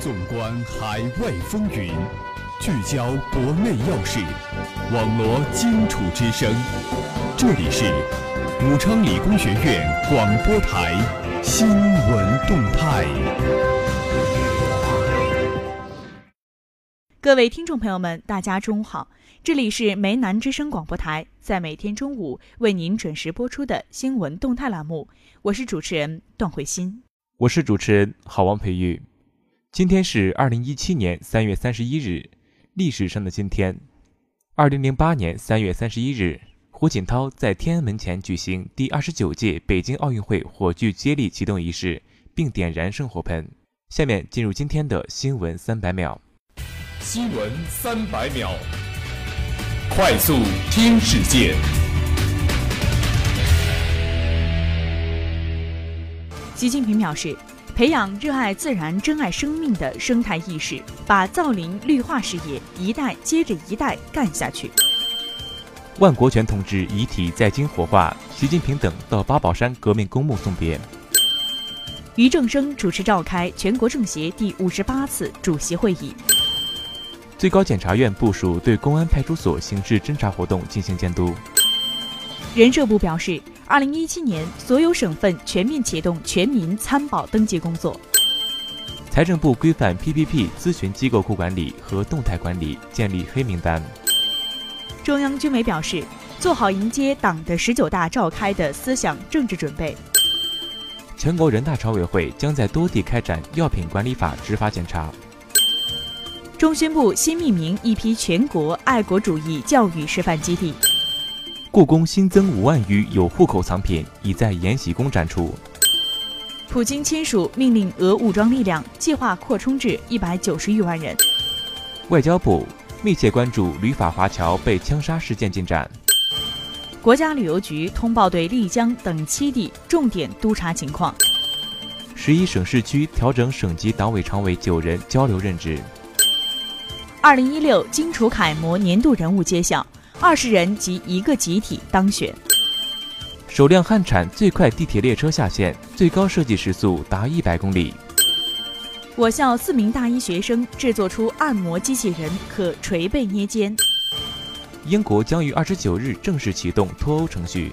纵观海外风云，聚焦国内要事，网罗荆楚之声。这里是武昌理工学院广播台新闻动态。各位听众朋友们，大家中午好，这里是梅南之声广播台，在每天中午为您准时播出的新闻动态栏目，我是主持人段慧欣，我是主持人郝王培育。今天是二零一七年三月三十一日，历史上的今天。二零零八年三月三十一日，胡锦涛在天安门前举行第二十九届北京奥运会火炬接力启动仪式，并点燃圣火盆。下面进入今天的新闻三百秒。新闻三百秒，快速听世界。习近平表示。培养热爱自然、珍爱生命的生态意识，把造林绿化事业一代接着一代干下去。万国权同志遗体在京火化，习近平等到八宝山革命公墓送别。俞正声主持召开全国政协第五十八次主席会议。最高检察院部署对公安派出所刑事侦查活动进行监督。人社部表示。二零一七年，所有省份全面启动全民参保登记工作。财政部规范 PPP 咨询机构库管理和动态管理，建立黑名单。中央军委表示，做好迎接党的十九大召开的思想政治准备。全国人大常委会将在多地开展药品管理法执法检查。中宣部新命名一批全国爱国主义教育示范基地。故宫新增五万余有户口藏品，已在延禧宫展出。普京签署命令，俄武装力量计划扩充至一百九十余万人。外交部密切关注旅法华侨被枪杀事件进展。国家旅游局通报对丽江等七地重点督查情况。十一省市区调整省级党委常委九人交流任职。二零一六荆楚楷模年度人物揭晓。二十人及一个集体当选。首辆汉产最快地铁列车下线，最高设计时速达一百公里。我校四名大一学生制作出按摩机器人，可捶背捏肩。英国将于二十九日正式启动脱欧程序。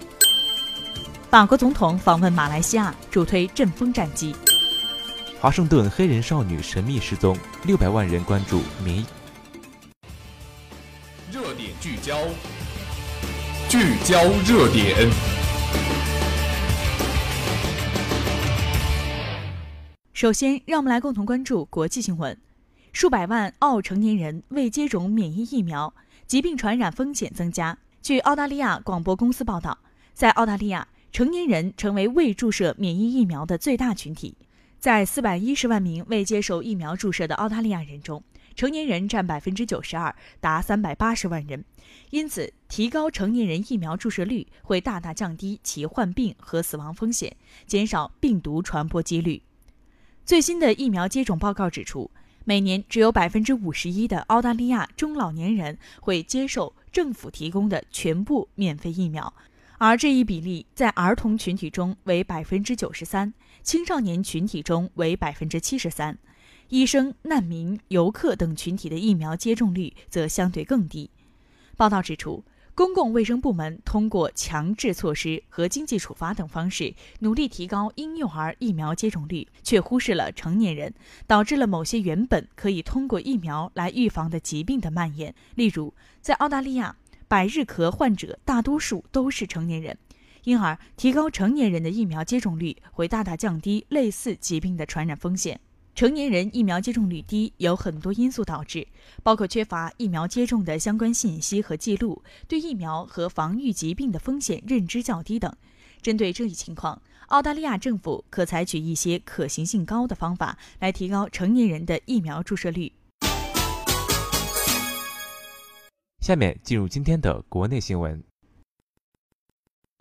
法国总统访问马来西亚，主推阵风战机。华盛顿黑人少女神秘失踪，六百万人关注民意。聚焦，聚焦热点。首先，让我们来共同关注国际新闻：数百万澳成年人未接种免疫疫苗，疾病传染风险增加。据澳大利亚广播公司报道，在澳大利亚，成年人成为未注射免疫疫苗的最大群体。在四百一十万名未接受疫苗注射的澳大利亚人中，成年人占百分之九十二，达三百八十万人。因此，提高成年人疫苗注射率会大大降低其患病和死亡风险，减少病毒传播几率。最新的疫苗接种报告指出，每年只有百分之五十一的澳大利亚中老年人会接受政府提供的全部免费疫苗，而这一比例在儿童群体中为百分之九十三，青少年群体中为百分之七十三。医生、难民、游客等群体的疫苗接种率则相对更低。报道指出，公共卫生部门通过强制措施和经济处罚等方式，努力提高婴幼儿疫苗接种率，却忽视了成年人，导致了某些原本可以通过疫苗来预防的疾病的蔓延。例如，在澳大利亚，百日咳患者大多数都是成年人，因而提高成年人的疫苗接种率，会大大降低类似疾病的传染风险。成年人疫苗接种率低，有很多因素导致，包括缺乏疫苗接种的相关信息和记录，对疫苗和防御疾病的风险认知较低等。针对这一情况，澳大利亚政府可采取一些可行性高的方法来提高成年人的疫苗注射率。下面进入今天的国内新闻：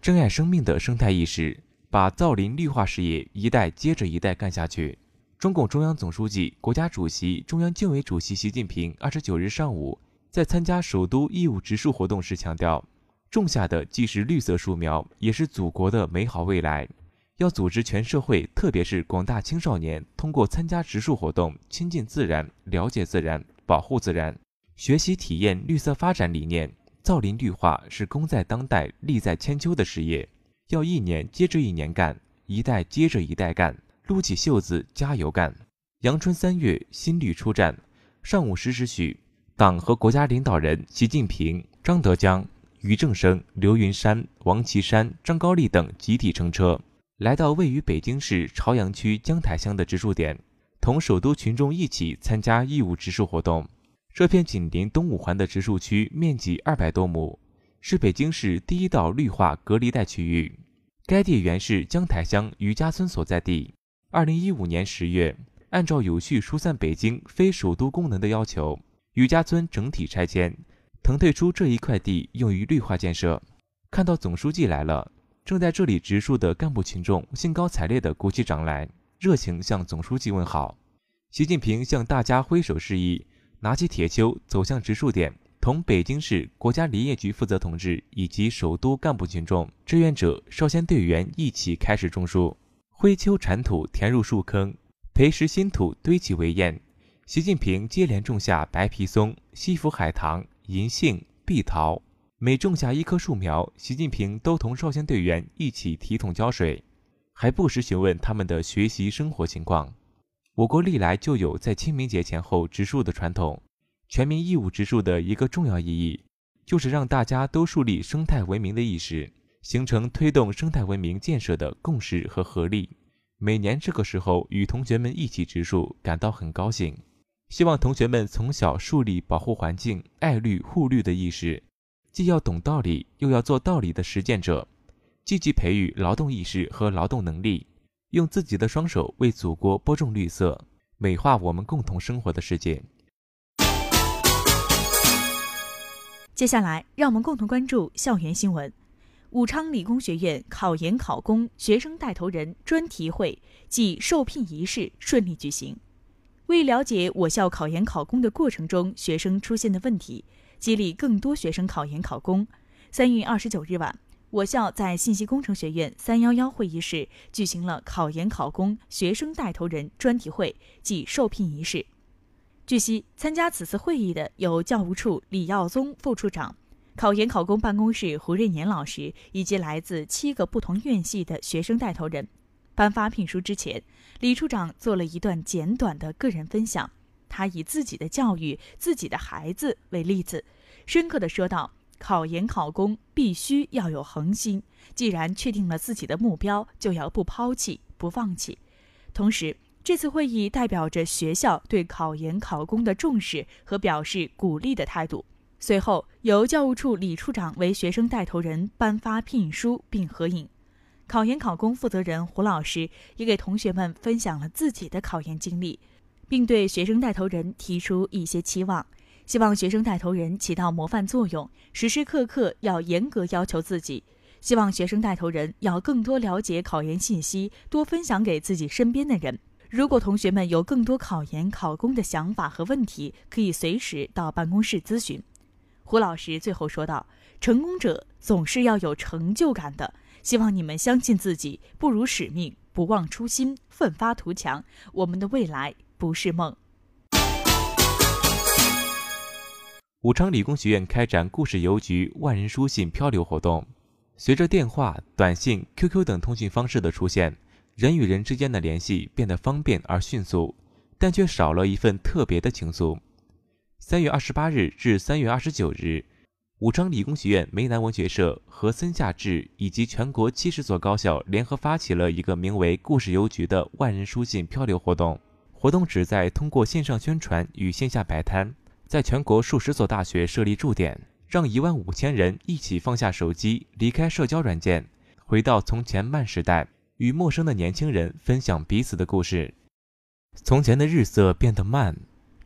珍爱生命的生态意识，把造林绿化事业一代接着一代干下去。中共中央总书记、国家主席、中央军委主席习近平二十九日上午在参加首都义务植树活动时强调，种下的既是绿色树苗，也是祖国的美好未来。要组织全社会，特别是广大青少年，通过参加植树活动，亲近自然，了解自然，保护自然，学习体验绿色发展理念。造林绿化是功在当代、利在千秋的事业，要一年接着一年干，一代接着一代干，撸起袖子加油干。阳春三月，新绿出战。上午十时许，党和国家领导人习近平、张德江、俞正声、刘云山、王岐山、张高丽等集体乘车。来到位于北京市朝阳区江台乡的植树点，同首都群众一起参加义务植树活动。这片紧邻东五环的植树区面积二百多亩，是北京市第一道绿化隔离带区域。该地原是江台乡余家村所在地。二零一五年十月，按照有序疏散北京非首都功能的要求，余家村整体拆迁，腾退出这一块地用于绿化建设。看到总书记来了。正在这里植树的干部群众兴高采烈地鼓起掌来，热情向总书记问好。习近平向大家挥手示意，拿起铁锹走向植树点，同北京市国家林业局负责同志以及首都干部群众、志愿者、少先队员一起开始种树。挥丘铲土填入树坑，培实新土堆起围堰。习近平接连种下白皮松、西府海棠、银杏、碧桃。每种下一棵树苗，习近平都同少先队员一起提桶浇水，还不时询问他们的学习生活情况。我国历来就有在清明节前后植树的传统，全民义务植树的一个重要意义，就是让大家都树立生态文明的意识，形成推动生态文明建设的共识和合力。每年这个时候与同学们一起植树，感到很高兴。希望同学们从小树立保护环境、爱绿护绿的意识。既要懂道理，又要做道理的实践者，积极培育劳动意识和劳动能力，用自己的双手为祖国播种绿色，美化我们共同生活的世界。接下来，让我们共同关注校园新闻：武昌理工学院考研考公学生带头人专题会暨受聘仪式顺利举行。为了解我校考研考公的过程中学生出现的问题。激励更多学生考研考公。三月二十九日晚，我校在信息工程学院三幺幺会议室举行了考研考公学生带头人专题会暨受聘仪式。据悉，参加此次会议的有教务处李耀宗副处长、考研考公办公室胡瑞年老师以及来自七个不同院系的学生带头人。颁发聘书之前，李处长做了一段简短的个人分享。他以自己的教育自己的孩子为例子，深刻的说道：“考研考公必须要有恒心，既然确定了自己的目标，就要不抛弃、不放弃。同时，这次会议代表着学校对考研考公的重视和表示鼓励的态度。随后，由教务处李处长为学生带头人颁发聘书并合影。考研考公负责人胡老师也给同学们分享了自己的考研经历。”并对学生带头人提出一些期望，希望学生带头人起到模范作用，时时刻刻要严格要求自己。希望学生带头人要更多了解考研信息，多分享给自己身边的人。如果同学们有更多考研考公的想法和问题，可以随时到办公室咨询。胡老师最后说道：“成功者总是要有成就感的，希望你们相信自己，不辱使命，不忘初心，奋发图强。我们的未来。”不是梦。武昌理工学院开展故事邮局万人书信漂流活动。随着电话、短信、QQ 等通讯方式的出现，人与人之间的联系变得方便而迅速，但却少了一份特别的情愫。三月二十八日至三月二十九日，武昌理工学院梅南文学社和森下智以及全国七十所高校联合发起了一个名为“故事邮局”的万人书信漂流活动。活动旨在通过线上宣传与线下摆摊，在全国数十所大学设立驻点，让一万五千人一起放下手机，离开社交软件，回到从前慢时代，与陌生的年轻人分享彼此的故事。从前的日色变得慢，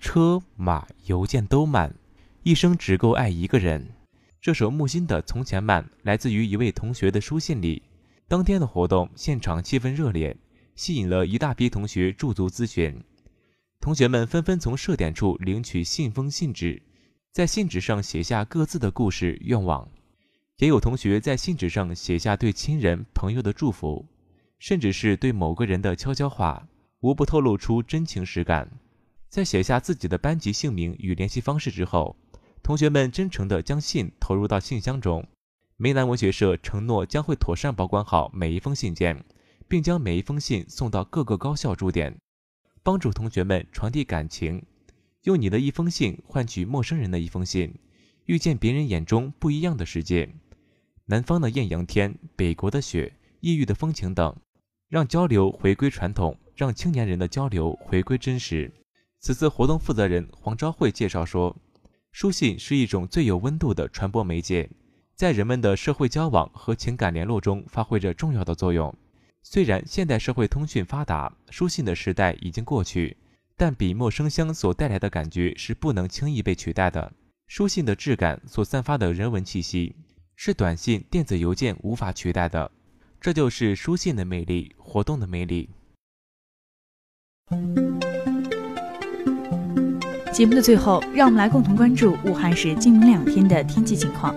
车马邮件都慢，一生只够爱一个人。这首木心的《从前慢》来自于一位同学的书信里。当天的活动现场气氛热烈。吸引了一大批同学驻足咨询，同学们纷纷从设点处领取信封信纸，在信纸上写下各自的故事愿望，也有同学在信纸上写下对亲人朋友的祝福。甚至是对某个人的悄悄话，无不透露出真情实感。在写下自己的班级姓名与联系方式之后，同学们真诚地将信投入到信箱中。梅兰文学社承诺将会妥善保管好每一封信件，并将每一封信送到各个高校驻点，帮助同学们传递感情。用你的一封信换取陌生人的一封信，遇见别人眼中不一样的世界。南方的艳阳天，北国的雪，异域的风情等，让交流回归传统，让青年人的交流回归真实。此次活动负责人黄昭慧介绍说，书信是一种最有温度的传播媒介。在人们的社会交往和情感联络中发挥着重要的作用。虽然现代社会通讯发达，书信的时代已经过去，但笔墨生香所带来的感觉是不能轻易被取代的。书信的质感所散发的人文气息，是短信、电子邮件无法取代的。这就是书信的魅力，活动的魅力。节目的最后，让我们来共同关注武汉市今明两天的天气情况。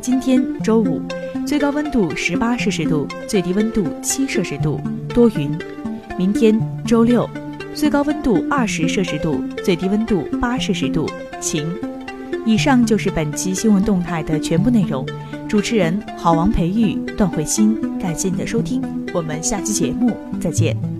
今天周五，最高温度十八摄氏度，最低温度七摄氏度，多云。明天周六，最高温度二十摄氏度，最低温度八摄氏度，晴。以上就是本期新闻动态的全部内容。主持人郝王培育、段慧欣，感谢你的收听，我们下期节目再见。